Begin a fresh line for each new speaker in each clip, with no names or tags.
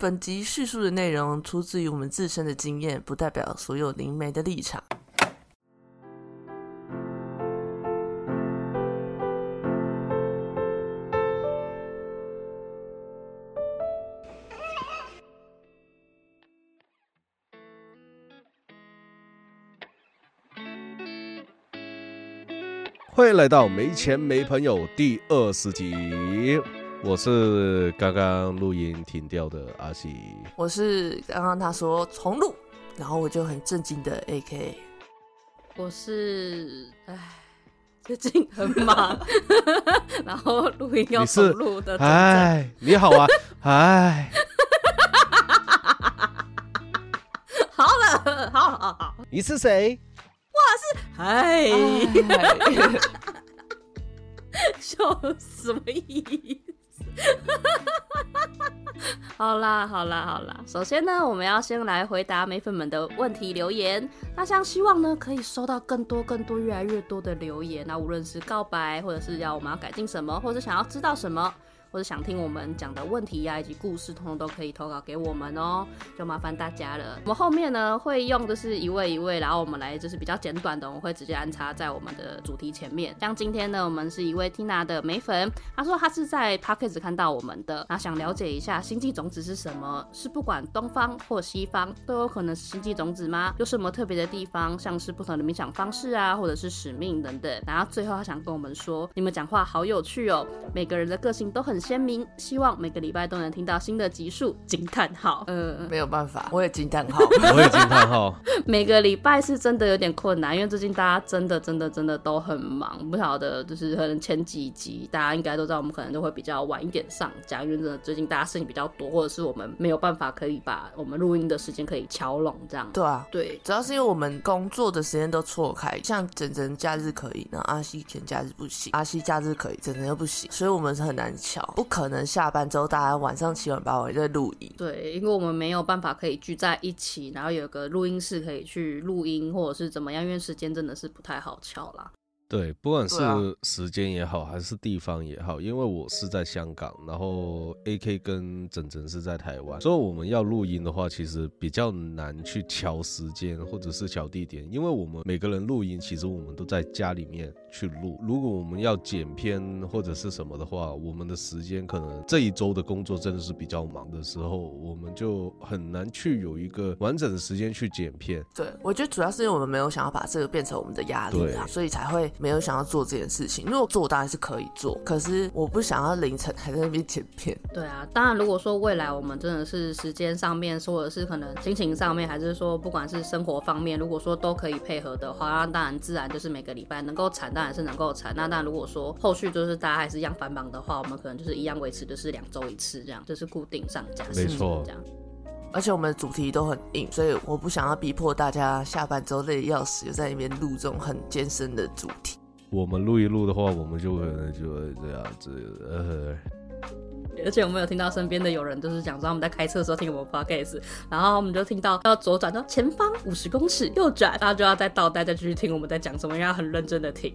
本集叙述的内容出自于我们自身的经验，不代表所有灵媒的立场。
欢迎来到没钱没朋友第二十集，我是刚刚录音停掉的阿喜。
我是刚刚他说重录，然后我就很震惊的 A K。
我是唉，最近很忙，然后录音要重录的。
哎，你好啊，哎，
好了，好好好，
你是谁？
嗨，
哎
笑什么意思？好啦，好啦，好啦。首先呢，我们要先来回答美粉们的问题留言。那像希望呢，可以收到更多、更多、越来越多的留言。那无论是告白，或者是要我们要改进什么，或者想要知道什么，或者想听我们讲的问题呀、以及故事，通通都可以投稿给我们哦，就麻烦大家了。我们后面呢会用就是一位一位，然后我们来就是比较简短的，我们会直接安插在我们的主题前面。像今天呢，我们是一位 Tina 的美粉，她说她是在 p o c k e t 看到我们的，那想了解一下星际种子是什么？是不管东方或西方都有可能是星际种子吗？有什么特别的地方？像是不同的冥想方式啊，或者是使命等等。然后最后她想跟我们说，你们讲话好有趣哦，每个人的个性都很鲜明，希望每个礼拜都能听到新的集数。惊叹号，呃，
没有办法，我也惊叹号。
我也惊叹号。
每个礼拜是真的有点困难，因为最近大家真的真的真的都很忙，不晓得就是可能前几集大家应该都知道，我们可能都会比较晚一点上架，因为真的最近大家事情比较多，或者是我们没有办法可以把我们录音的时间可以敲拢这样。
对啊，
对，
主要是因为我们工作的时间都错开，像整整假日可以，然后阿西前假日不行，阿西假日可以，整整又不行，所以我们是很难不可能下班之后大家晚上七晚八晚在录音。
对，因为我们没有办法可以聚在一起，然后有个录音室可以去录音，或者是怎么样，因为时间真的是不太好敲啦。
对，不管是时间也好，还是地方也好，因为我是在香港，然后 A K 跟整整是在台湾，所以我们要录音的话，其实比较难去调时间或者是调地点，因为我们每个人录音，其实我们都在家里面去录。如果我们要剪片或者是什么的话，我们的时间可能这一周的工作真的是比较忙的时候，我们就很难去有一个完整的时间去剪片。
对，我觉得主要是因为我们没有想要把这个变成我们的压力啊，所以才会没有想要做这件事情。如果做，当然是可以做，可是我不想要凌晨还在那边剪片。
对啊，当然，如果说未来我们真的是时间上面，或者是可能心情上面，还是说不管是生活方面，如果说都可以配合的话，那当然自然就是每个礼拜能够产，当然是能够产。那当然，如果说后续就是大家还是一样繁忙的话，我们可能就是一样维持，就是两周一次这样，就是固定上架时间
没错
这样。
而且我们的主题都很硬，所以我不想要逼迫大家下班之后累得要死，就在那边录这种很艰深的主题。
我们录一录的话，我们就可能就会这样子，呃。
而且我们有听到身边的有人就是讲说他们在开车的时候听我们 podcast，然后我们就听到要左转到前方五十公尺右转，大家就要再倒带再继续听我们在讲什么，要很认真的听。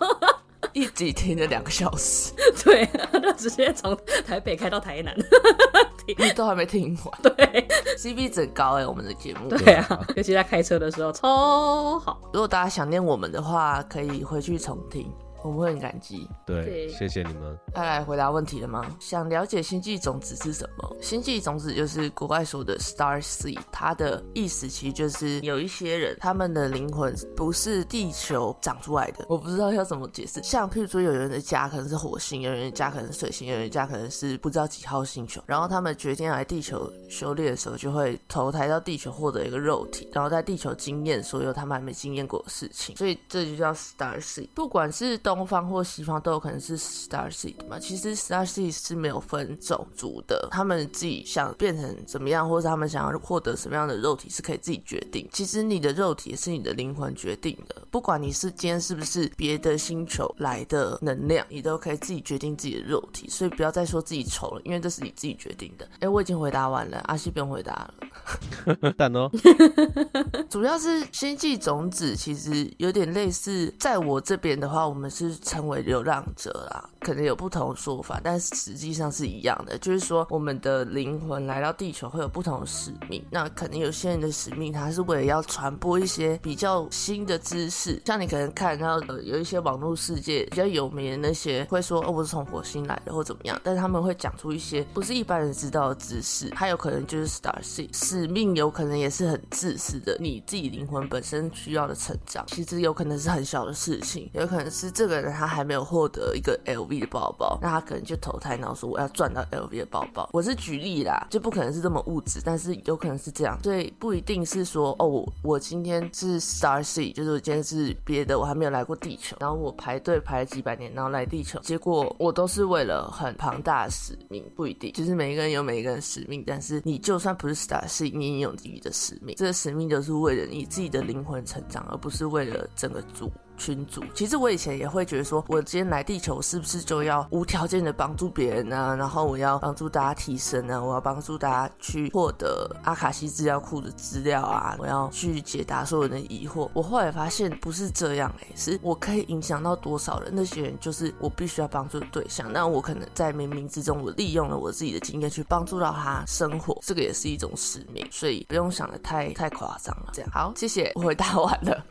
一集听了两个小时，
对，他就直接从台北开到台南。
你都还没听完
对
，CP 值高哎、我们的节目。
对啊，尤其在开车的时候超好。
如果大家想念我们的话，可以回去重听，我们会很感激。
对，
对
谢谢你们。
他来回答问题了吗？想了解星际种子是什么？星际种子就是国外说的 star seed，它的意思其实就是有一些人他们的灵魂不是地球长出来的，我不知道要怎么解释。像譬如说，有人的家可能是火星，有人的家可能是水星，有人的家可能是不知道几号星球，然后他们决定来地球修炼的时候，就会投胎到地球获得一个肉体，然后在地球经验所有他们还没经验过的事情，所以这就叫 star seed。不管是东方或西方，都有可能是 star seed 嘛。其实 star seed 是没有分种族的，他们自己想变成怎么样，或者他们想要获得什么样的肉体，是可以自己决定。其实你的肉体也是你的灵魂决定的，不管你是今天是不是别的星球来的能量，你都可以自己决定自己的肉体。所以不要再说自己丑了，因为这是你自己决定的。哎，我已经回答完了，阿西不用回答了。
但哦，
主要是星际种子其实有点类似，在我这边的话，我们是称为流浪者啦，可能有不同说法，但是实际上是一样的。就是说，我们的灵魂来到地球会有不同的使命。那可能有些人的使命，他是为了要传播一些比较新的知识，像你可能看到呃有一些网络世界比较有名的那些，会说哦我是从火星来的或怎么样，但是他们会讲出一些不是一般人知道的知识。还有可能就是 Star Seed 使命，有可能也是很自私的，你自己灵魂本身需要的成长，其实有可能是很小的事情，有可能是这个人他还没有获得一个 LV 的包包，那他可能就投胎，然后说我要赚到 LV 的包包。我是举例啦，就不可能是这么物质，但是有可能是这样，所以不一定是说哦，我今天是 Star C，就是我今天是别的，我还没有来过地球，然后我排队排了几百年，然后来地球，结果我都是为了很庞大的使命，不一定，就是每一个人有每一个人使命，但是你就算不是 Star C 是你有自己的使命，这个使命就是为了你自己的灵魂成长，而不是为了整个组。群主，其实我以前也会觉得说，我今天来地球是不是就要无条件的帮助别人呢？然后我要帮助大家提升呢？我要帮助大家去获得阿卡西资料库的资料啊？我要去解答所有人的疑惑。我后来发现不是这样哎，是我可以影响到多少人？那些人就是我必须要帮助的对象。那我可能在冥冥之中，我利用了我自己的经验去帮助到他生活，这个也是一种使命。所以不用想的太太夸张了。这样好，谢谢，我回答完了。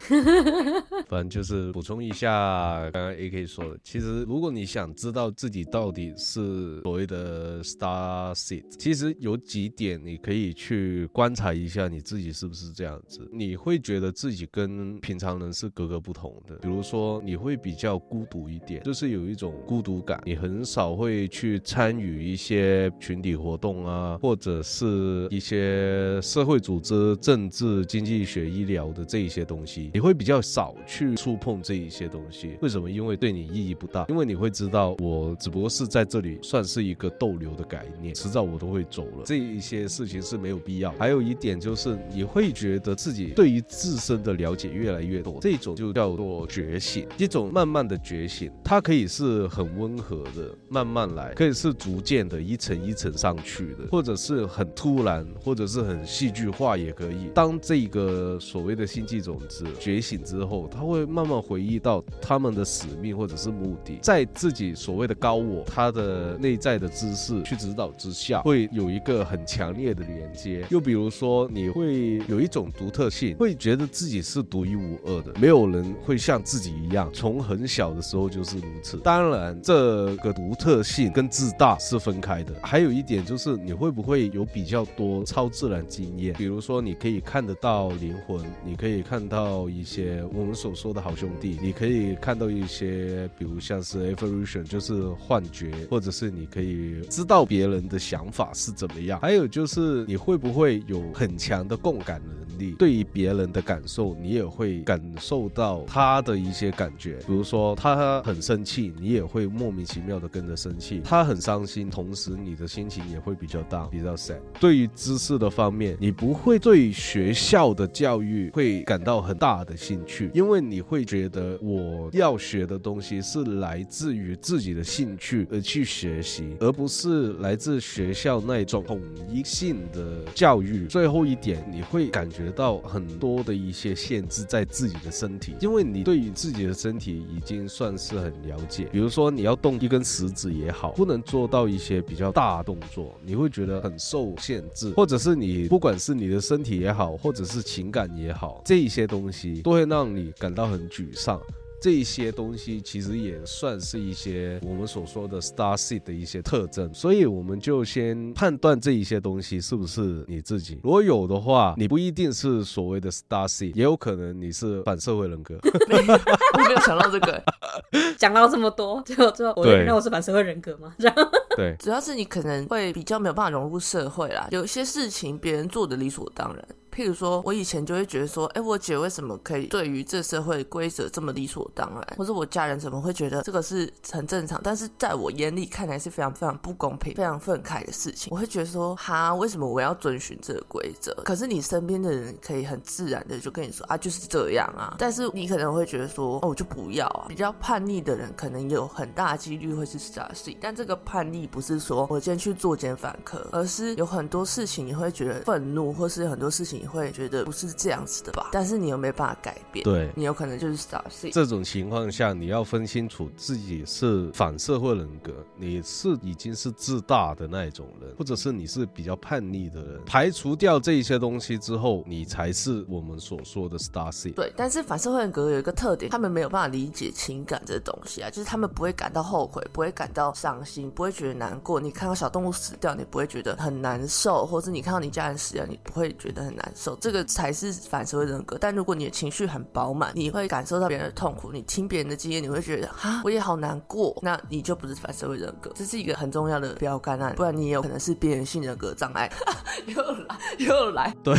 反正就是补充一下刚刚 A K 说的，其实如果你想知道自己到底是所谓的 Star Seed，其实有几点你可以去观察一下你自己是不是这样子。你会觉得自己跟平常人是格格不同的，比如说你会比较孤独一点，就是有一种孤独感，你很少会去参与一些群体活动啊，或者是一些社会组织、政治、经济学、医疗的这一些东西，你会比较少去触碰这一些东西。为什么？因为对你意义不大，因为你会知道，我只不过是在这里算是一个逗留的概念，迟早我都会走了，这一些事情是没有必要。还有一点就是，你会觉得自己对于自身的了解越来越多，这种就叫做觉醒，一种慢慢的觉醒，它可以是很温和的，慢慢来，可以是逐渐的，一层一层上去的，或者是很突然，或者是很戏剧化也可以。当这个所谓的星际种子觉醒之后，它会慢们回忆到他们的使命或者是目的，在自己所谓的高我他的内在的知识去指导之下，会有一个很强烈的连接。又比如说，你会有一种独特性，会觉得自己是独一无二的，没有人会像自己一样，从很小的时候就是如此。当然，这个独特性跟自大是分开的。还有一点就是，你会不会有比较多超自然经验？比如说，你可以看得到灵魂，你可以看到一些我们所说的好兄弟，你可以看到一些，比如像是 evolution，就是幻觉，或者是你可以知道别人的想法是怎么样。还有就是，你会不会有很强的共感能力？对于别人的感受，你也会感受到他的一些感觉。比如说，他很生气，你也会莫名其妙的跟着生气；他很伤心，同时你的心情也会比较大比较 sad。对于知识的方面，你不会对学校的教育会感到很大的兴趣，因为你会觉得我要学的东西是来自于自己的兴趣而去学习，而不是来自学校那种统一性的教育。最后一点，你会感觉到很多的一些限制在自己的身体，因为你对于自己的身体已经算是很了解。比如说，你要动一根食指也好，不能做到一些比较大动作，你会觉得很受限制，或者是你不管是你的身体也好，或者是情感也好，这一些东西都会让你感到很沮丧。这一些东西其实也算是一些我们所说的 star seed 的一些特征，所以我们就先判断这一些东西是不是你自己。如果有的话，你不一定是所谓的 star seed，也有可能你是反社会人格。
我没有想到这个，
讲到这么多，最后最后我
对
原来我是反社会人格吗？这样
对，
主要是你可能会比较没有办法融入社会啦，有些事情别人做的理所当然，譬如说，我以前就会觉得说，哎，我姐为什么可以对于这社会规则这么理所当然，或者我家人怎么会觉得这个是很正常？但是在我眼里看来是非常非常不公平、非常愤慨的事情。我会觉得说，哈，为什么我要遵循这个规则？可是你身边的人可以很自然的就跟你说，啊，就是这样啊。但是你可能会觉得说，哦，我就不要啊。比较叛逆的人可能有很大几率会是 star C，但这个叛逆不是说我今天去作奸反科，而是有很多事情你会觉得愤怒，或是很多事情你会觉得不是这样子的吧？但是你又没办法改变，
对
你有可能就是 star。
这种情况下，你要分清楚自己是反社会人格，你是已经是自大的那一种人，或者是你是比较叛逆的人。排除掉这一些东西之后，你才是我们所说的 star C。
对，但是反社会人格有一个特点，他们没有办法理解情感这东西啊，就是他们不会感到后悔，不会感到伤心，不会觉得难过。你看到小动物死掉，你不会觉得很难受，或者你看到你家人死掉，你不会觉得很难受。这个才是反社会人格。但如果你的情绪很饱满，你会感受到别人的痛苦，你听别人的经验，你会觉得啊，我也好难过，那你就不是反社会人格。这是一个很重要的标杆啊，不然你也有可能是边缘性人格障碍。又来又来，
对，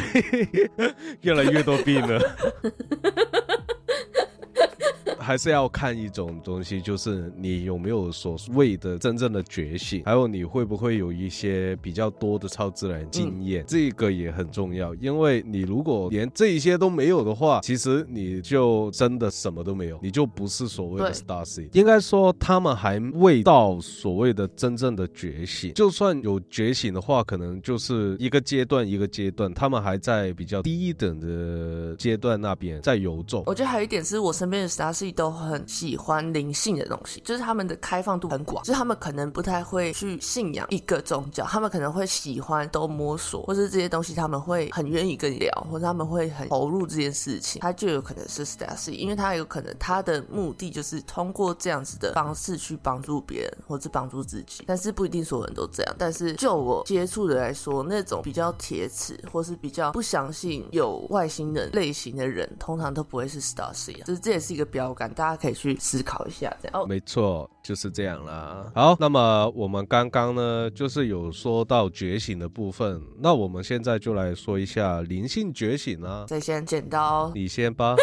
越来越多病了。还是要看一种东西，就是你有没有所谓的真正的觉醒，还有你会不会有一些比较多的超自然经验，这个也很重要。因为你如果连这一些都没有的话，其实你就真的什么都没有，你就不是所谓的 Star。应该说他们还未到所谓的真正的觉醒，就算有觉醒的话，可能就是一个阶段一个阶段，他们还在比较低等的阶段那边在游走。
我觉得还有一点是我身边的 Star。都很喜欢灵性的东西，就是他们的开放度很广，就是他们可能不太会去信仰一个宗教，他们可能会喜欢都摸索，或是这些东西他们会很愿意跟你聊，或者他们会很投入这件事情，他就有可能是 Stacy，因为他有可能他的目的就是通过这样子的方式去帮助别人或者帮助自己，但是不一定所有人都这样。但是就我接触的来说，那种比较铁齿或是比较不相信有外星人类型的人，通常都不会是 Stacy，就是这也是一个标杆。大家可以去思考一下，这样
哦，没错，就是这样啦。好，那么我们刚刚呢，就是有说到觉醒的部分，那我们现在就来说一下灵性觉醒啊。
再先剪刀，
你先吧，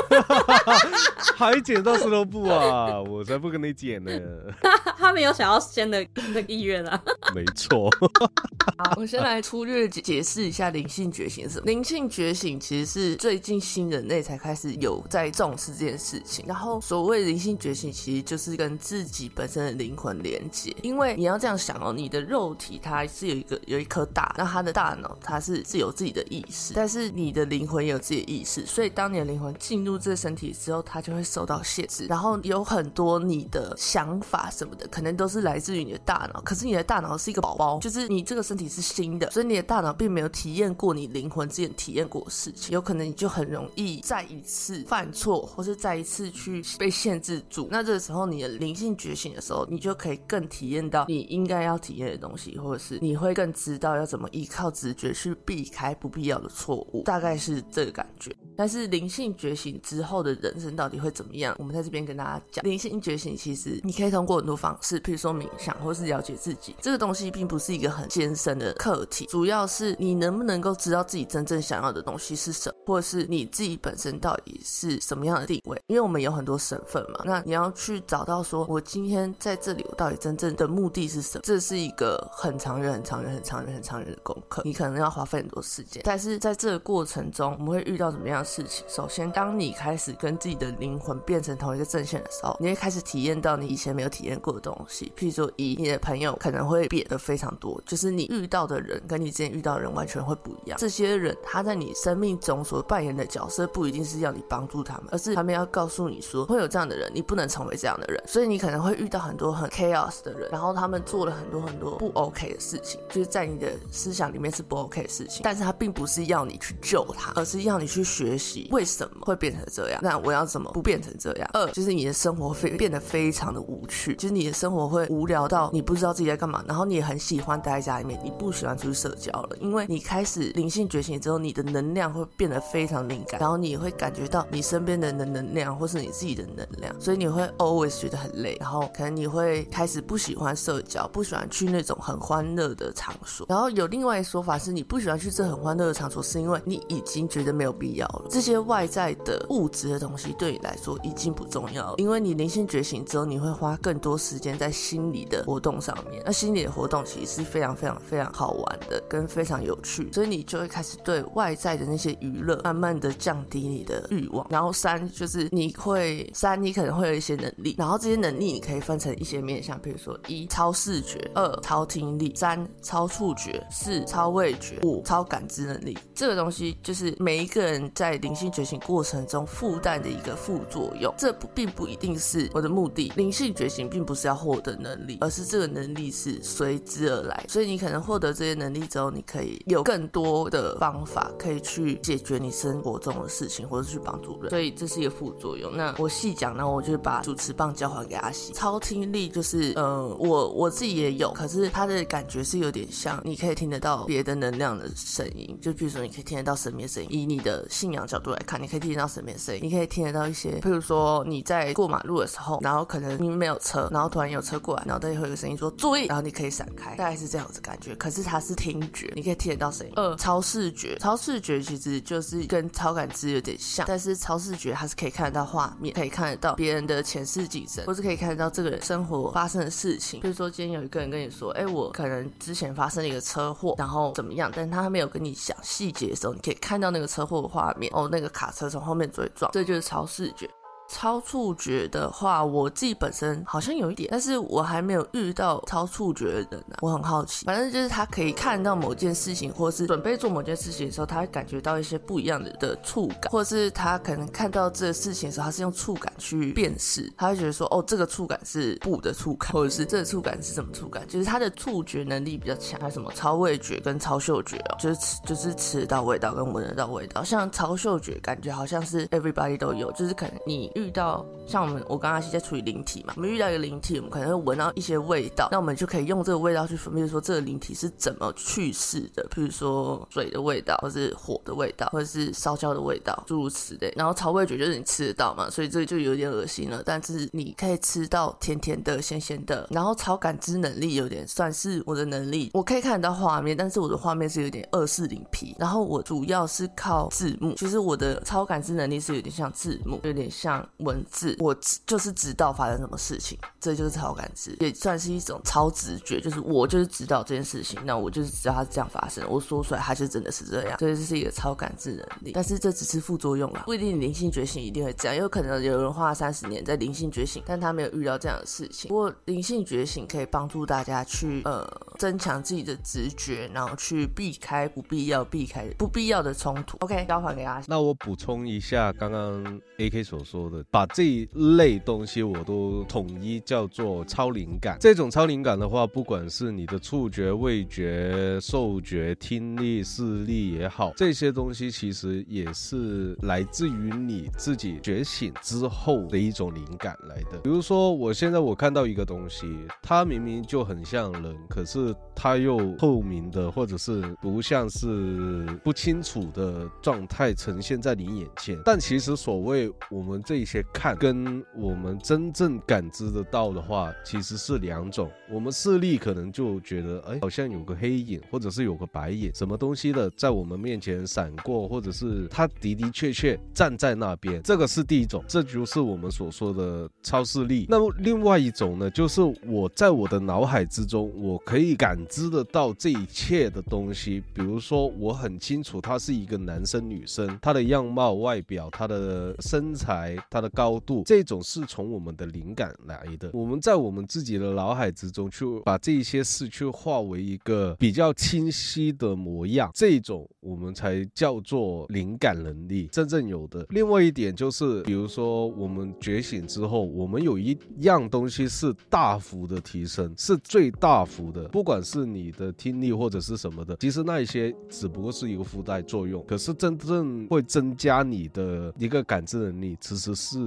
还剪刀石头布啊？我才不跟你剪呢。
他没有想要先的的意愿啊。
没错。
好，我先来粗略解释一下灵性觉醒是什么。灵性觉醒其实是最近新人类才开始有在重视这件事情，然后所谓灵性觉醒，其实就是跟自己本身的灵魂连接。因为你要这样想哦，你的肉体它是有一个有一颗大，那它的大脑它是是有自己的意识，但是你的灵魂也有自己的意识，所以当你的灵魂进入这个身体之后，它就会受到限制。然后有很多你的想法什么的，可能都是来自于你的大脑。可是你的大脑是一个宝宝，就是你这个身体是新的，所以你的大脑并没有体验过你灵魂之前体验过的事情，有可能你就很容易再一次犯错，或是再一次去被限制住。那这个时候你的灵性觉醒的时候，你就可以更体验到你应该要体验的东西，或者是你会更知道要怎么依靠直觉去避开不必要的错误，大概是这个感觉。但是灵性觉醒之后的人生到底会怎么样？我们在这边跟大家讲，灵性觉醒其实你可以通过很多方式，譬如说冥想，或是了解自己。这个东西并不是一个很艰深的课题，主要是你能不能够知道自己真正想要的东西是什么，或是你自己本身到底是什么样的定位。因为我们有很多身份嘛，那你要去找到说，我今天在这里，我到底真正的目的是什么？这是一个很长远、很长远、很长远、很长远的功课，你可能要花费很多时间。但是在这个过程中，我们会遇到怎么样事情？首先，当你开始跟自己的灵魂变成同一个阵线的时候，你会开始体验到你以前没有体验过的东西。譬如说，以你的朋友可能会变得非常多，就是你遇到的人跟你之前遇到的人完全会不一样。这些人他在你生命中所扮演的角色，不一定是要你帮助他们，而是他们要告诉你说，会有这样的人，你不能成为这样的人。所以你可能会遇到很多很 chaos 的人，然后他们做了很多很多不 OK 的事情，就是在你的思想里面是不 OK 的事情，但是他并不是要你去救他，而是要你去学习为什么会变成这样，那我要怎么不变成这样？二就是你的生活非变得非常的无趣，就是你的生活会无聊到你不知道自己在干嘛，然后你也很喜欢待在家里面，你不喜欢出去社交了，因为你开始灵性觉醒之后，你的能量会变得非常敏感，然后你会感觉到你身边的人的能量或是你自己的能量，所以你会 always 觉得很累，然后可能你会开始不喜欢社交，不喜欢去那种很欢乐的场所，然后有另外一说法是你不喜欢去这很欢乐的场所，是因为你已经觉得没有必要了，这些外在的物质的东西对你来说已经不重要，因为你灵性觉醒之后，你会花更多时间在心理的活动上面，那心理的活动其实是非常非常非常好玩的，跟非常有趣，所以你就会开始对外在的那些娱乐慢慢的降低你的欲望。然后三就是你会三，你可能会有一些能力，然后这些能力你可以分成一些面向，比如说一超视觉，二超听力，三超触觉，四超味觉，五超感知能力。这个东西就是每一个人在灵性觉醒过程中附带的一个副作用，这不并不一定是我的目的。灵性觉醒并不是要获得能力，而是这个能力是随之而来。所以你可能获得这些能力之后，你可以有更多的方法可以去解决你生活中的事情，或者去帮助人。所以这是一个副作用。那我细讲呢，我就把主持棒交还给阿西。超听力就是，呃，我我自己也有，可是它的感觉是有点像，你可以听得到别的能量的声音，就比如说你可以听得到神秘声音。以你的信仰角度来看，你可以听得到神秘声音，你可以听得到一些，譬如说你在过马路的时候，然后可能明明没有车，然后突然有车过来，然后都会有个声音说注意，然后你可以闪开，大概是这样子感觉。可是它是听觉，你可以听得到声音。二超视觉，超视觉其实就是跟超感知有点像，但是超视觉它是可以看得到画面，可以看得到别人的前世今生，或是可以看得到这个人生活发生的事情。比如说今天有一个人跟你说，哎，我可能之前发生了一个车祸，然后怎么样，但是他没有跟你讲细节的时候，你可以看到那个车祸的画面。哦，那个卡车从后面追撞，这就是超视觉。超触觉的话，我自己本身好像有一点，但是我还没有遇到超触觉的人呢。我很好奇，反正就是他可以看到某件事情，或是准备做某件事情的时候，他会感觉到一些不一样的的触感，或者是他可能看到这个事情的时候，他是用触感去辨识，他会觉得说，哦，这个触感是布的触感，或者是这个触感是什么触感，就是他的触觉能力比较强。还有什么超味觉跟超嗅觉哦，就是吃就是吃到味道跟闻得到味道。像超嗅觉，感觉好像是 everybody 都有，就是可能你。遇到像我们，我刚刚是在处理灵体嘛，我们遇到一个灵体，我们可能会闻到一些味道，那我们就可以用这个味道去分辨说这个灵体是怎么去世的，比如说水的味道，或是火的味道，或者是烧焦的味道，诸如此类。然后草味觉就是你吃得到嘛，所以这就有点恶心了，但是你可以吃到甜甜的、咸咸的。然后超感知能力有点算是我的能力，我可以看得到画面，但是我的画面是有点二四零 P。然后我主要是靠字幕，其实我的超感知能力是有点像字幕，有点像。文字，我就是知道发生什么事情，这就是超感知，也算是一种超直觉，就是我就是知道这件事情，那我就是知道它是这样发生，我说出来它就真的是这样，所以这是一个超感知能力。但是这只是副作用啦，不一定灵性觉醒一定会这样，有可能有人花了三十年在灵性觉醒，但他没有遇到这样的事情。不过灵性觉醒可以帮助大家去呃增强自己的直觉，然后去避开不必要、避开不必要的冲突。OK，交还给阿
那我补充一下刚刚 AK 所说的。把这一类东西我都统一叫做超灵感。这种超灵感的话，不管是你的触觉、味觉、嗅觉、听力、视力也好，这些东西其实也是来自于你自己觉醒之后的一种灵感来的。比如说，我现在我看到一个东西，它明明就很像人，可是它又透明的，或者是不像是不清楚的状态呈现在你眼前。但其实所谓我们这些。看跟我们真正感知得到的话，其实是两种。我们视力可能就觉得，哎，好像有个黑影，或者是有个白影，什么东西的在我们面前闪过，或者是它的的确确站在那边，这个是第一种，这就是我们所说的超视力。那么另外一种呢，就是我在我的脑海之中，我可以感知得到这一切的东西。比如说，我很清楚他是一个男生、女生，他的样貌、外表、他的身材，它的高度，这种是从我们的灵感来的。我们在我们自己的脑海之中去把这些事去化为一个比较清晰的模样，这种我们才叫做灵感能力真正有的。另外一点就是，比如说我们觉醒之后，我们有一样东西是大幅的提升，是最大幅的，不管是你的听力或者是什么的，其实那一些只不过是一个附带作用。可是真正会增加你的一个感知能力，其实是是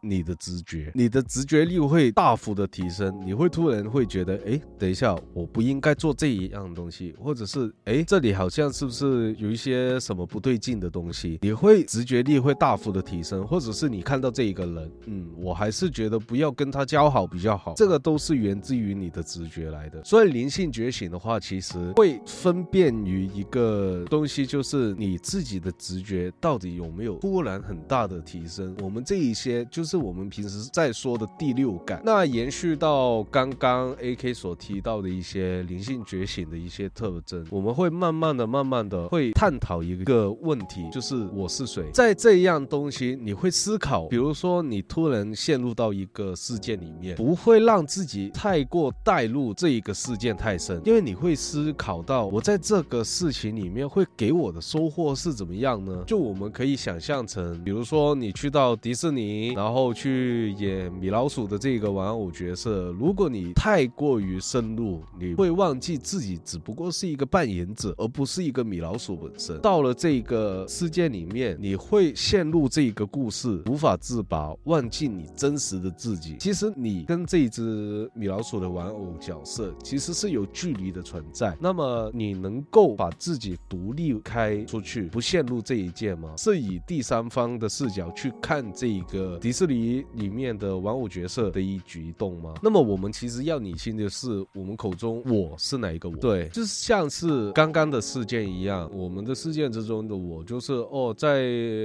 你的直觉，你的直觉力会大幅的提升。你会突然会觉得，哎，等一下，我不应该做这一样东西，或者是，哎，这里好像是不是有一些什么不对劲的东西？你会直觉力会大幅的提升，或者是你看到这一个人，嗯，我还是觉得不要跟他交好比较好。这个都是源自于你的直觉来的。所以灵性觉醒的话，其实会分辨于一个东西，就是你自己的直觉到底有没有突然很大的提升。我们这一些就是我们平时在说的第六感。那延续到刚刚 A K 所提到的一些灵性觉醒的一些特征，我们会慢慢的、慢慢的会探讨一个问题，就是我是谁。在这样东西，你会思考，比如说你突然陷入到一个事件里面，不会让自己太过带入这一个事件太深，因为你会思考到我在这个事情里面会给我的收获是怎么样呢？就我们可以想象成，比如说你去到迪士尼，然后去演米老鼠的这个玩偶角色，如果你太过于深入，你会忘记自己只不过是一个扮演者，而不是一个米老鼠本身。到了这个世界里面，你会陷入这个故事，无法自拔，忘记你真实的自己。其实你跟这只米老鼠的玩偶角色其实是有距离的存在。那么你能够把自己独立开出去，不陷入这一件吗？是以第三方的视角去看这个迪士尼里面的玩偶角色的一举一动吗？那么我们其实要理清的是，我们口中我是哪一个我？对，就是像是刚刚的事件一样，我们的事件之中的我，就是哦，在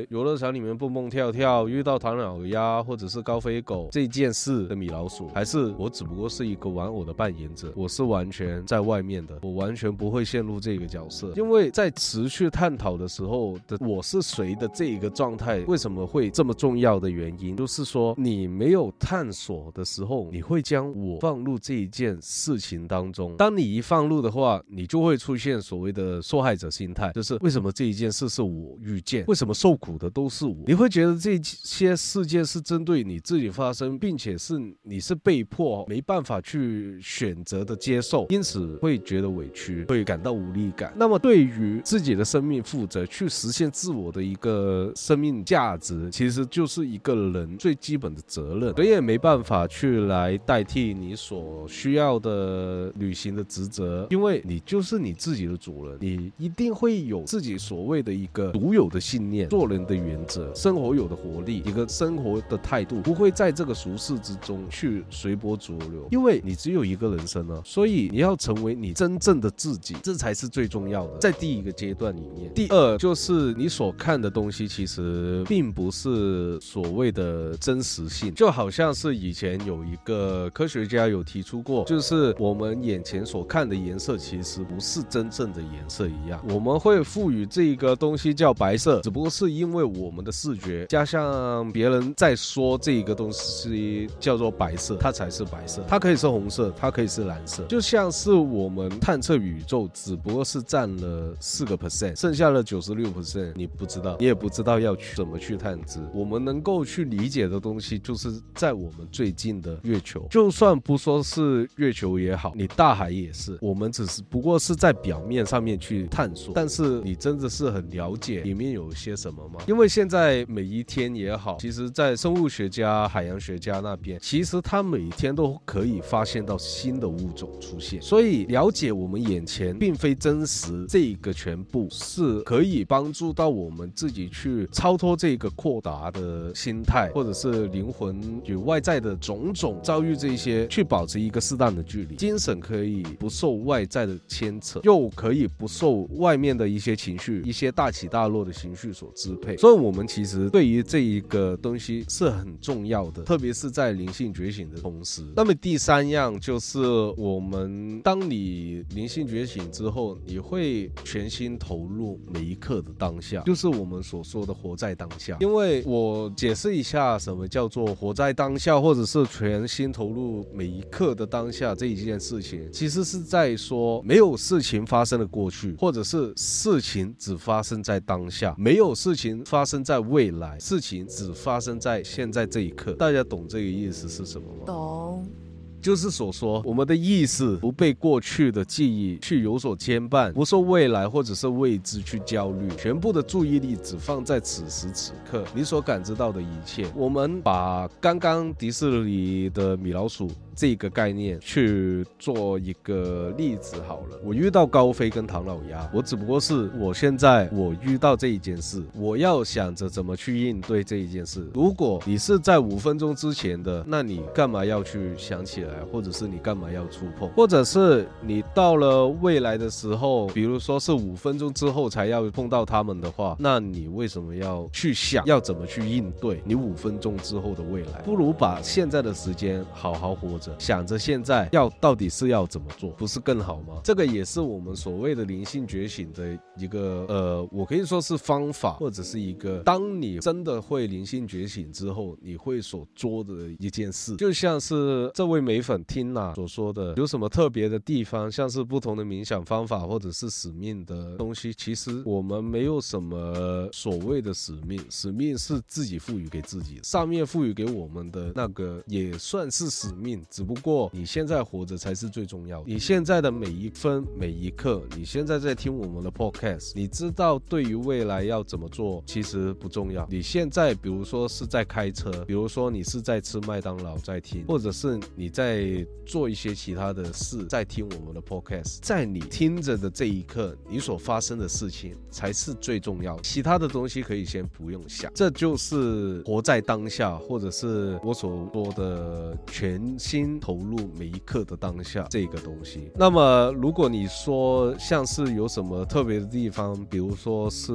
游乐场里面蹦蹦跳跳，遇到唐老鸭或者是高飞狗这件事的米老鼠，还是我只不过是一个玩偶的扮演者，我是完全在外面的，我完全不会陷入这个角色，因为在持续探讨的时候的我是谁的这一个状态，为什么会这么重要的原因，就是说你没有探索的时候，你会将我放入这一件事情当中。当你一放入的话，你就会出现所谓的受害者心态，就是为什么这一件事是我遇见，为什么受苦的都是我？你会觉得这些事件是针对你自己发生，并且是你是被迫没办法去选择的接受，因此会觉得委屈，会感到无力感。那么对于自己的生命负责，去实现自我的一个生命价值，其实就是一个人最基本的责任，谁也没办法去来代替你所需要的履行的职责，因为你就是你自己的主人，你一定会有自己所谓的一个独有的信念、做人的原则、生活有的活力、一个生活的态度，不会在这个俗世之中去随波逐流，因为你只有一个人生啊，所以你要成为你真正的自己，这才是最重要的。在第一个阶段里面，第二就是你所看的东西其实并不是所谓的真实性，就好像是以前有一个科学家有提出过，就是我们眼前所看的颜色其实不是真正的颜色一样，我们会赋予这一个东西叫白色，只不过是因为我们的视觉加上别人在说这一个东西叫做白色，它才是白色，它可以是红色，它可以是蓝色，就像是我们探测宇宙只不过是占了四个 percent，剩下的九十六 percent 你不知道，你也不知道要去怎么去探知。我们能够够去理解的东西，就是在我们最近的月球，就算不说是月球也好，你大海也是，我们只是不过是在表面上面去探索。但是你真的是很了解里面有些什么吗？因为现在每一天也好，其实在生物学家、海洋学家那边，其实他每天都可以发现到新的物种出现。所以了解我们眼前并非真实，这个全部是可以帮助到我们自己去超脱这个扩大的心态，或者是灵魂与外在的种种遭遇这些，去保持一个适当的距离。精神可以不受外在的牵扯，又可以不受外面的一些情绪、一些大起大落的情绪所支配。所以，我们其实对于这一个东西是很重要的，特别是在灵性觉醒的同时。那么第三样就是我们，当你灵性觉醒之后，你会全心投入每一刻的当下，就是我们所说的活在当下。因为我简解释一下什么叫做活在当下，或者是全心投入每一刻的当下这一件事情，其实是在说没有事情发生的过去，或者是事情只发生在当下，没有事情发生在未来，事情只发生在现在这一刻。大家懂这个意思是什么吗？
懂。
就是所说，我们的意识不被过去的记忆去有所牵绊，不受未来或者是未知去焦虑，全部的注意力只放在此时此刻你所感知到的一切。我们把刚刚迪士尼的米老鼠。这个概念去做一个例子好了。我遇到高飞跟唐老鸭，我只不过是我现在我遇到这一件事，我要想着怎么去应对这一件事。如果你是在五分钟之前的，那你干嘛要去想起来，或者是你干嘛要触碰，或者是你到了未来的时候，比如说是五分钟之后才要碰到他们的话，那你为什么要去想要怎么去应对你五分钟之后的未来？不如把现在的时间好好活着。想着现在要到底是要怎么做，不是更好吗？这个也是我们所谓的灵性觉醒的一个呃，我可以说是方法，或者是一个当你真的会灵性觉醒之后，你会所做的一件事。就像是这位美粉听娜所说的，有什么特别的地方，像是不同的冥想方法或者是使命的东西，其实我们没有什么所谓的使命，使命是自己赋予给自己，上面赋予给我们的那个也算是使命。只不过你现在活着才是最重要的。你现在的每一分每一刻，你现在在听我们的 podcast，你知道对于未来要怎么做，其实不重要。你现在比如说是在开车，比如说你是在吃麦当劳在听，或者是你在做一些其他的事在听我们的 podcast，在你听着的这一刻，你所发生的事情才是最重要。其他的东西可以先不用想，这就是活在当下，或者是我所说的全心。投入每一刻的当下这个东西。那么，如果你说像是有什么特别的地方，比如说是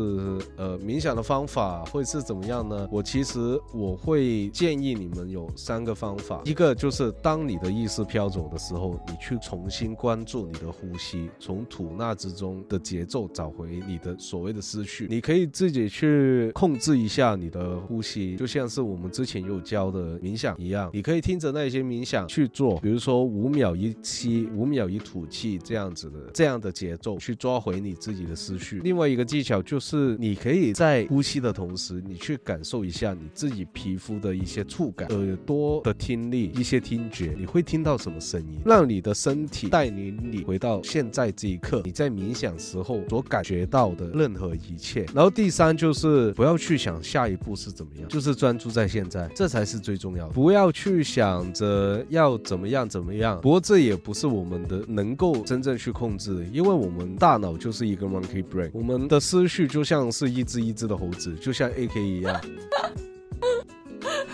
呃冥想的方法会是怎么样呢？我其实我会建议你们有三个方法，一个就是当你的意识飘走的时候，你去重新关注你的呼吸，从吐纳之中的节奏找回你的所谓的思绪。你可以自己去控制一下你的呼吸，就像是我们之前有教的冥想一样，你可以听着那些冥想去。做，比如说五秒一吸，五秒一吐气这样子的这样的节奏去抓回你自己的思绪。另外一个技巧就是，你可以在呼吸的同时，你去感受一下你自己皮肤的一些触感，耳朵的听力，一些听觉，你会听到什么声音，让你的身体带领你回到现在这一刻，你在冥想时候所感觉到的任何一切。然后第三就是不要去想下一步是怎么样，就是专注在现在，这才是最重要的。不要去想着要。怎么样？怎么样？不过这也不是我们的能够真正去控制，的，因为我们大脑就是一个 monkey brain，我们的思绪就像是一只一只的猴子，就像 AK 一样。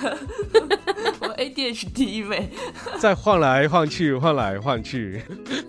我 ADHD 呗，
再晃来晃去，晃来晃去，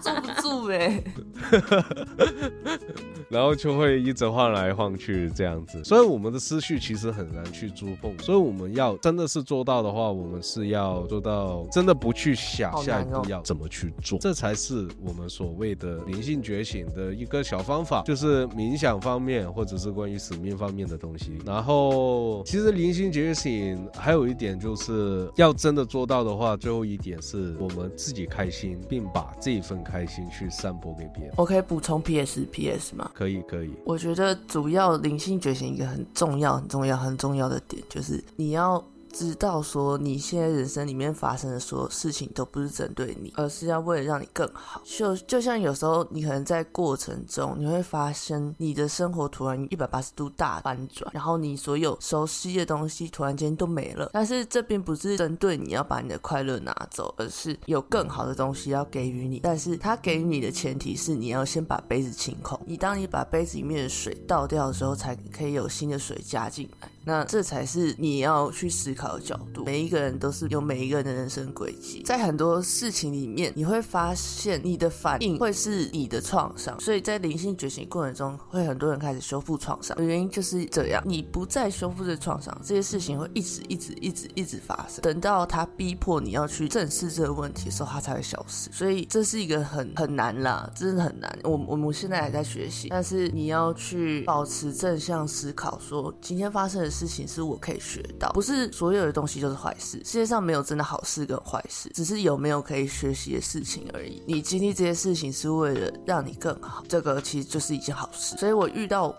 坐不住呗。
然后就会一直晃来晃去这样子，所以我们的思绪其实很难去触碰。所以我们要真的是做到的话，我们是要做到真的不去想下一步要怎么去做，这才是我们所谓的灵性觉醒的一个小方法，就是冥想方面或者是关于使命方面的东西。然后其实灵性觉醒还有一点就是要真的做到的话，最后一点是我们自己开心，并把这份开心去散播给别人。
我可以补充 PS PS 吗？
可以可以，
我觉得主要灵性觉醒一个很重要、很重要、很重要的点就是你要。知道说你现在人生里面发生的所有事情都不是针对你，而是要为了让你更好。就就像有时候你可能在过程中你会发生你的生活突然一百八十度大翻转，然后你所有熟悉的东西突然间都没了。但是这并不是针对你要把你的快乐拿走，而是有更好的东西要给予你。但是他给予你的前提是你要先把杯子清空。你当你把杯子里面的水倒掉的时候，才可以有新的水加进来。那这才是你要去思考的角度。每一个人都是有每一个人的人生轨迹，在很多事情里面，你会发现你的反应会是你的创伤。所以在灵性觉醒过程中，会很多人开始修复创伤原因就是这样。你不再修复这创伤，这些事情会一直一直一直一直发生。等到他逼迫你要去正视这个问题的时候，他才会消失。所以这是一个很很难啦，真的很难。我我们现在还在学习，但是你要去保持正向思考，说今天发生的。事情是我可以学到，不是所有的东西就是坏事。世界上没有真的好事跟坏事，只是有没有可以学习的事情而已。你经历这些事情是为了让你更好，这个其实就是一件好事。所以我遇到。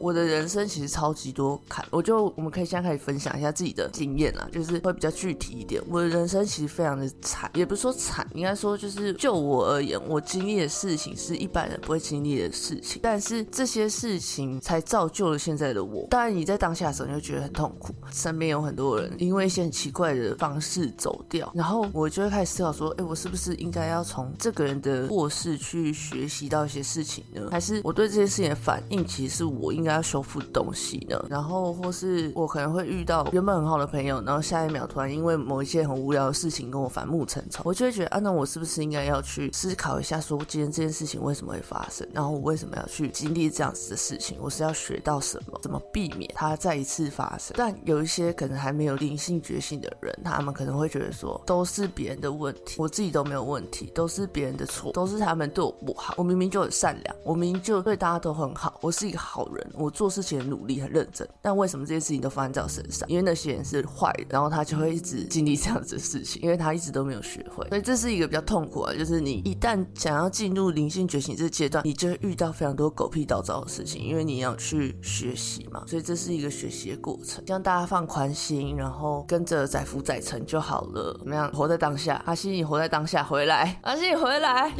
我的人生其实超级多坎，我就我们可以现在开始分享一下自己的经验啦，就是会比较具体一点。我的人生其实非常的惨，也不是说惨，应该说就是就我而言，我经历的事情是一般人不会经历的事情，但是这些事情才造就了现在的我。当然你在当下的时候你会觉得很痛苦，身边有很多人因为一些很奇怪的方式走掉，然后我就会开始思考说，哎，我是不是应该要从这个人的过世去学习到一些事情呢？还是我对这些事情的反应，其实是我应该。要修复东西呢，然后或是我可能会遇到原本很好的朋友，然后下一秒突然因为某一些很无聊的事情跟我反目成仇，我就会觉得啊，那我是不是应该要去思考一下，说今天这件事情为什么会发生，然后我为什么要去经历这样子的事情？我是要学到什么？怎么避免它再一次发生？但有一些可能还没有灵性觉醒的人，他们可能会觉得说，都是别人的问题，我自己都没有问题，都是别人的错，都是他们对我不好，我明明就很善良，我明明就对大家都很好，我是一个好人，我做事情很努力、很认真，但为什么这些事情都发生在我身上？因为那些人是坏的，然后他就会一直经历这样子的事情，因为他一直都没有学会，所以这是一个比较痛苦啊。就是你一旦想要进入灵性觉醒这个阶段，你就会遇到非常多狗屁倒灶的事情，因为你要去学习嘛，所以这是一个学习的过程。希望大家放宽心，然后跟着载福载沉就好了。怎么样？活在当下，阿西，你活在当下，回来，阿西，你回来。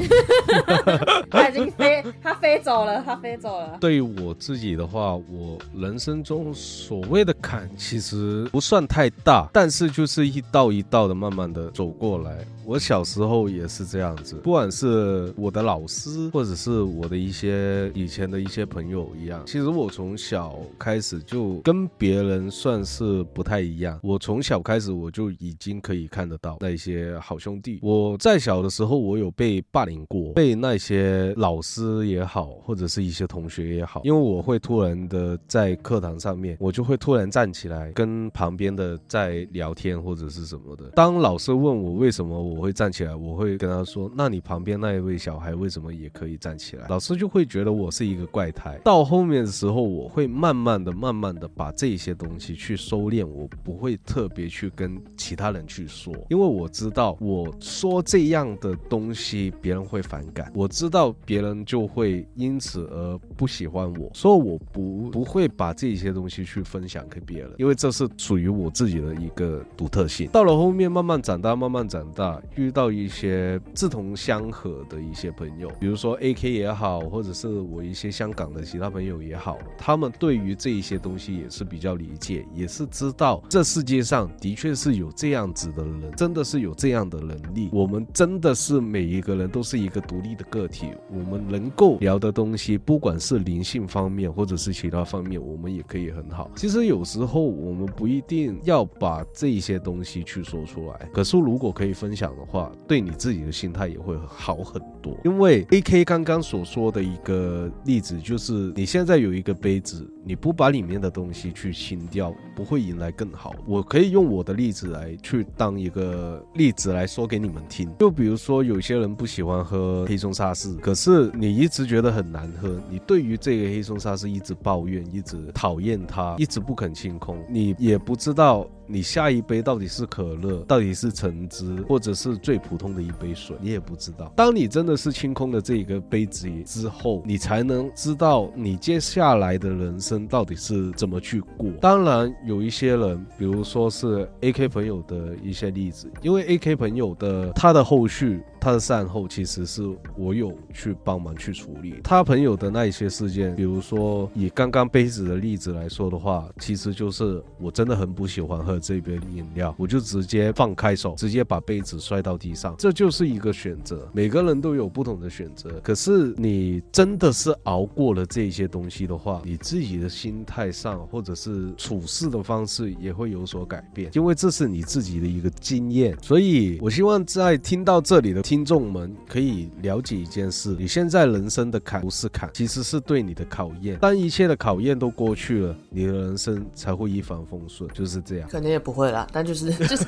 他已经飞，他飞走了，他飞走了。
对于我自己的话，我人生中所谓的坎，其实不算太大，但是就是一道一道的慢慢的走过来。我小时候也是这样子，不管是我的老师，或者是我的一些以前的一些朋友一样。其实我从小开始就跟别人算是不太一样。我从小开始我就已经可以看得到那些好兄弟。我在小的时候，我有被霸凌过，被那些老师也好，或者是一些同学也好，因为我会突然的在课堂上面，我就会突然站起来跟旁边的在聊天或者是什么的。当老师问我为什么我。我会站起来，我会跟他说：“那你旁边那一位小孩为什么也可以站起来？”老师就会觉得我是一个怪胎。到后面的时候，我会慢慢的、慢慢的把这些东西去收敛，我不会特别去跟其他人去说，因为我知道我说这样的东西别人会反感，我知道别人就会因此而不喜欢我，所以我不不会把这些东西去分享给别人，因为这是属于我自己的一个独特性。到了后面慢慢长大，慢慢长大。遇到一些志同相合的一些朋友，比如说 A K 也好，或者是我一些香港的其他朋友也好，他们对于这一些东西也是比较理解，也是知道这世界上的确是有这样子的人，真的是有这样的能力。我们真的是每一个人都是一个独立的个体，我们能够聊的东西，不管是灵性方面或者是其他方面，我们也可以很好。其实有时候我们不一定要把这一些东西去说出来，可是如果可以分享。的话，对你自己的心态也会好很多。因为 A K 刚刚所说的一个例子，就是你现在有一个杯子，你不把里面的东西去清掉，不会迎来更好。我可以用我的例子来去当一个例子来说给你们听。就比如说，有些人不喜欢喝黑松沙士，可是你一直觉得很难喝，你对于这个黑松沙士一直抱怨，一直讨厌它，一直不肯清空，你也不知道。你下一杯到底是可乐，到底是橙汁，或者是最普通的一杯水，你也不知道。当你真的是清空了这一个杯子之后，你才能知道你接下来的人生到底是怎么去过。当然，有一些人，比如说是 A K 朋友的一些例子，因为 A K 朋友的他的后续。他的善后其实是我有去帮忙去处理他朋友的那一些事件，比如说以刚刚杯子的例子来说的话，其实就是我真的很不喜欢喝这杯饮料，我就直接放开手，直接把杯子摔到地上，这就是一个选择。每个人都有不同的选择，可是你真的是熬过了这些东西的话，你自己的心态上或者是处事的方式也会有所改变，因为这是你自己的一个经验。所以我希望在听到这里的。听众们可以了解一件事：你现在人生的坎不是坎，其实是对你的考验。当一切的考验都过去了，你的人生才会一帆风顺，就是这样。
可能也不会啦，但就是就 是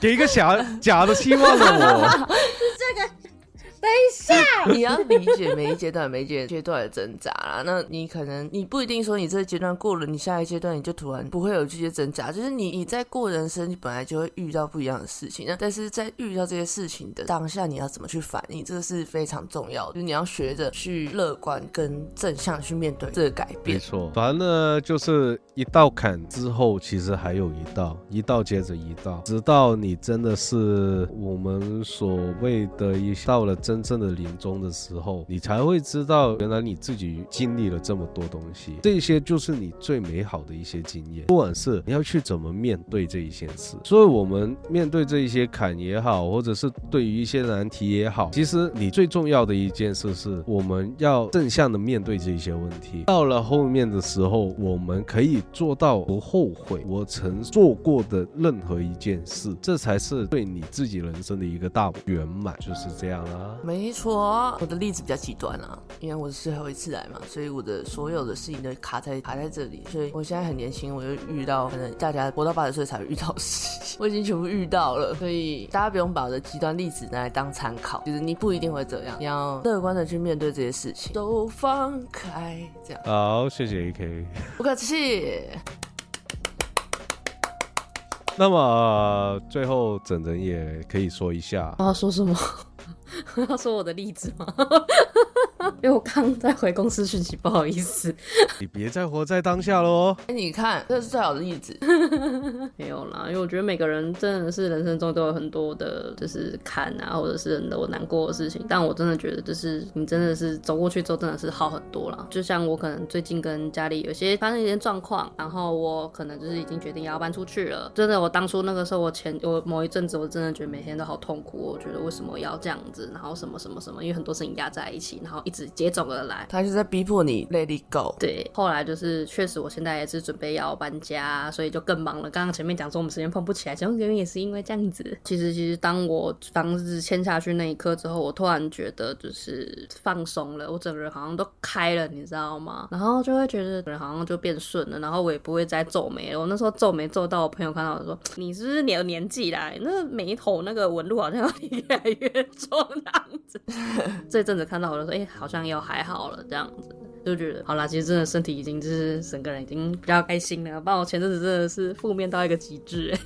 给一个假假的希望的我。
是 这个等一下，
你要理解每一阶段、每一阶阶段的挣扎啦。那你可能你不一定说你这个阶段过了，你下一阶段你就突然不会有这些挣扎。就是你你在过人生，你本来就会遇到不一样的事情。那但是在遇到这些事情的当下，你要怎么去反应，这个是非常重要的。就是你要学着去乐观跟正向去面对这个改变。
没错，反正呢，就是一道坎之后，其实还有一道，一道接着一道，直到你真的是我们所谓的一到了真正的临终的时候，你才会知道，原来你自己经历了这么多东西，这些就是你最美好的一些经验。不管是你要去怎么面对这一件事，所以我们面对这一些坎也好，或者是对于一些难题也好，其实你最重要的一件事是，我们要正向的面对这些问题。到了后面的时候，我们可以做到不后悔我曾做过的任何一件事，这才是对你自己人生的一个大圆满，就是这样啦。
没错，我的例子比较极端啊，因为我是最后一次来嘛，所以我的所有的事情都卡在卡在这里。所以我现在很年轻，我就遇到可能大家活到八十岁才会遇到的事情，我已经全部遇到了。所以大家不用把我的极端例子拿来当参考，就是你不一定会这样，你要乐观的去面对这些事情，都放开，这样。
好，谢谢 AK。
不客气。
那么最后整人也可以说一下，
我要说什么？我要说我的例子吗？因为我刚在回公司讯息，不好意思。
你别再活在当下喽。
哎，你看，这是最好的例子。
没有啦，因为我觉得每个人真的是人生中都有很多的，就是坎啊，或者是很多难过的事情。但我真的觉得，就是你真的是走过去之后，真的是好很多了。就像我可能最近跟家里有些发生一些状况，然后我可能就是已经决定要搬出去了。真的，我当初那个时候，我前我某一阵子，我真的觉得每天都好痛苦。我觉得为什么要这样子？然后什么什么什么？因为很多事情压在一起，然后一直接踵而来。
他就在逼迫你 let it go。
对，后来就是确实，我现在也是准备要搬家，所以就更忙了。刚刚前面讲说我们时间碰不起来，其中原因也是因为这样子。其实，其实当我房子签下去那一刻之后，我突然觉得就是放松了，我整个人好像都开了，你知道吗？然后就会觉得人好像就变顺了，然后我也不会再皱眉了。我那时候皱眉皱到我朋友看到我说：“你是不是你的年纪啦？那眉头那个纹路好像越来越重这样子。”这阵子看到我就说：“哎，好像又还好了这样子。”就觉得好啦，其实真的身体已经就是整个人已经比较开心了。不然我前阵子真的是负面到一个极致哎。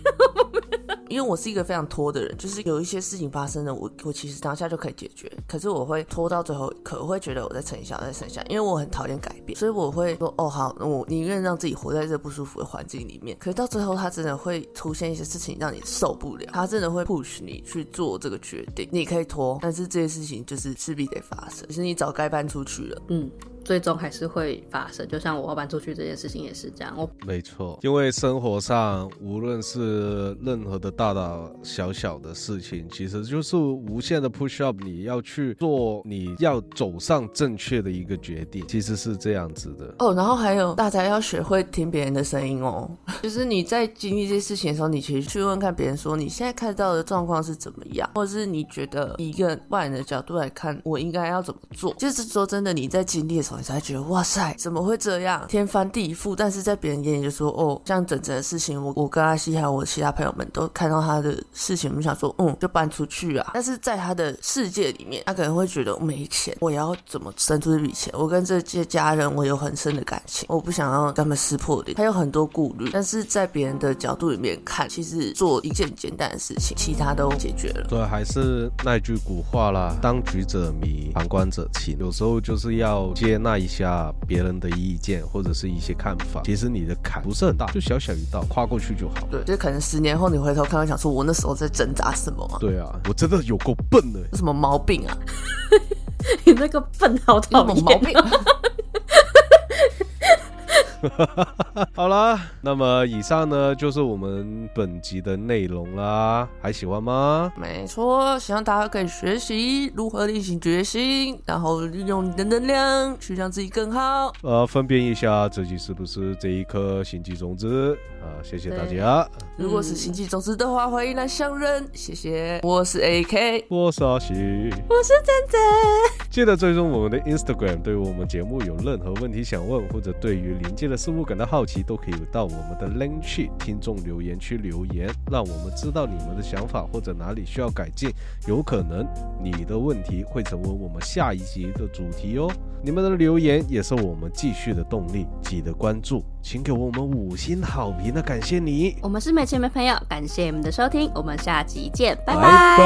因为我是一个非常拖的人，就是有一些事情发生了，我我其实当下就可以解决，可是我会拖到最后，可会觉得我在撑一下，再撑一下，因为我很讨厌改变，所以我会说哦好，我宁愿让自己活在这不舒服的环境里面。可是到最后，它真的会出现一些事情让你受不了，它真的会 push 你去做这个决定。你可以拖，但是这些事情就是势必得发生，可是你早该搬出去了。
嗯。最终还是会发生，就像我要搬出去这件事情也是这样。我
没错，因为生活上无论是任何的大大小小的事情，其实就是无限的 push up，你要去做，你要走上正确的一个决定，其实是这样子的。
哦，然后还有大家要学会听别人的声音哦，就是你在经历这些事情的时候，你其实去问看别人说你现在看到的状况是怎么样，或者是你觉得以一个外人的角度来看，我应该要怎么做？就是说真的，你在经历的时候。你才觉得哇塞，怎么会这样，天翻地覆？但是在别人眼里就说哦，像整整的事情，我我跟阿西还有我其他朋友们都看到他的事情，我们想说嗯，就搬出去啊。但是在他的世界里面，他可能会觉得没钱，我要怎么生出这笔钱？我跟这些家人，我有很深的感情，我不想要跟他们撕破脸，他有很多顾虑。但是在别人的角度里面看，其实做一件简单的事情，其他都解决了。
对，还是那句古话啦，当局者迷，旁观者清。有时候就是要接。纳一下别人的意见或者是一些看法，其实你的坎不是很大，就小小一道，跨过去就好。
对，就可能十年后你回头看，想说我那时候在挣扎什么？
对啊，我真的有够笨的，
有什么毛病啊？
你那个笨好讨厌，
毛病。
好啦，那么以上呢就是我们本集的内容啦，还喜欢吗？
没错，希望大家可以学习如何立行决心，然后利用你的能量去让自己更好。
呃，分辨一下自己是不是这一颗星际种子。啊，谢谢大家。
如果是星际种子的话，欢迎来相认，谢谢。我是 AK，
我是阿喜，
我是珍珍。
记得追踪我们的 Instagram，对于我们节目有任何问题想问，或者对于临界的事物感到好奇，都可以到我们的 Link 去听众留言区留言，让我们知道你们的想法或者哪里需要改进。有可能你的问题会成为我们下一集的主题哦。你们的留言也是我们继续的动力，记得关注，请给我们五星好评的，感谢你。
我们是没钱没朋友，感谢你们的收听，我们下集见，拜
拜拜。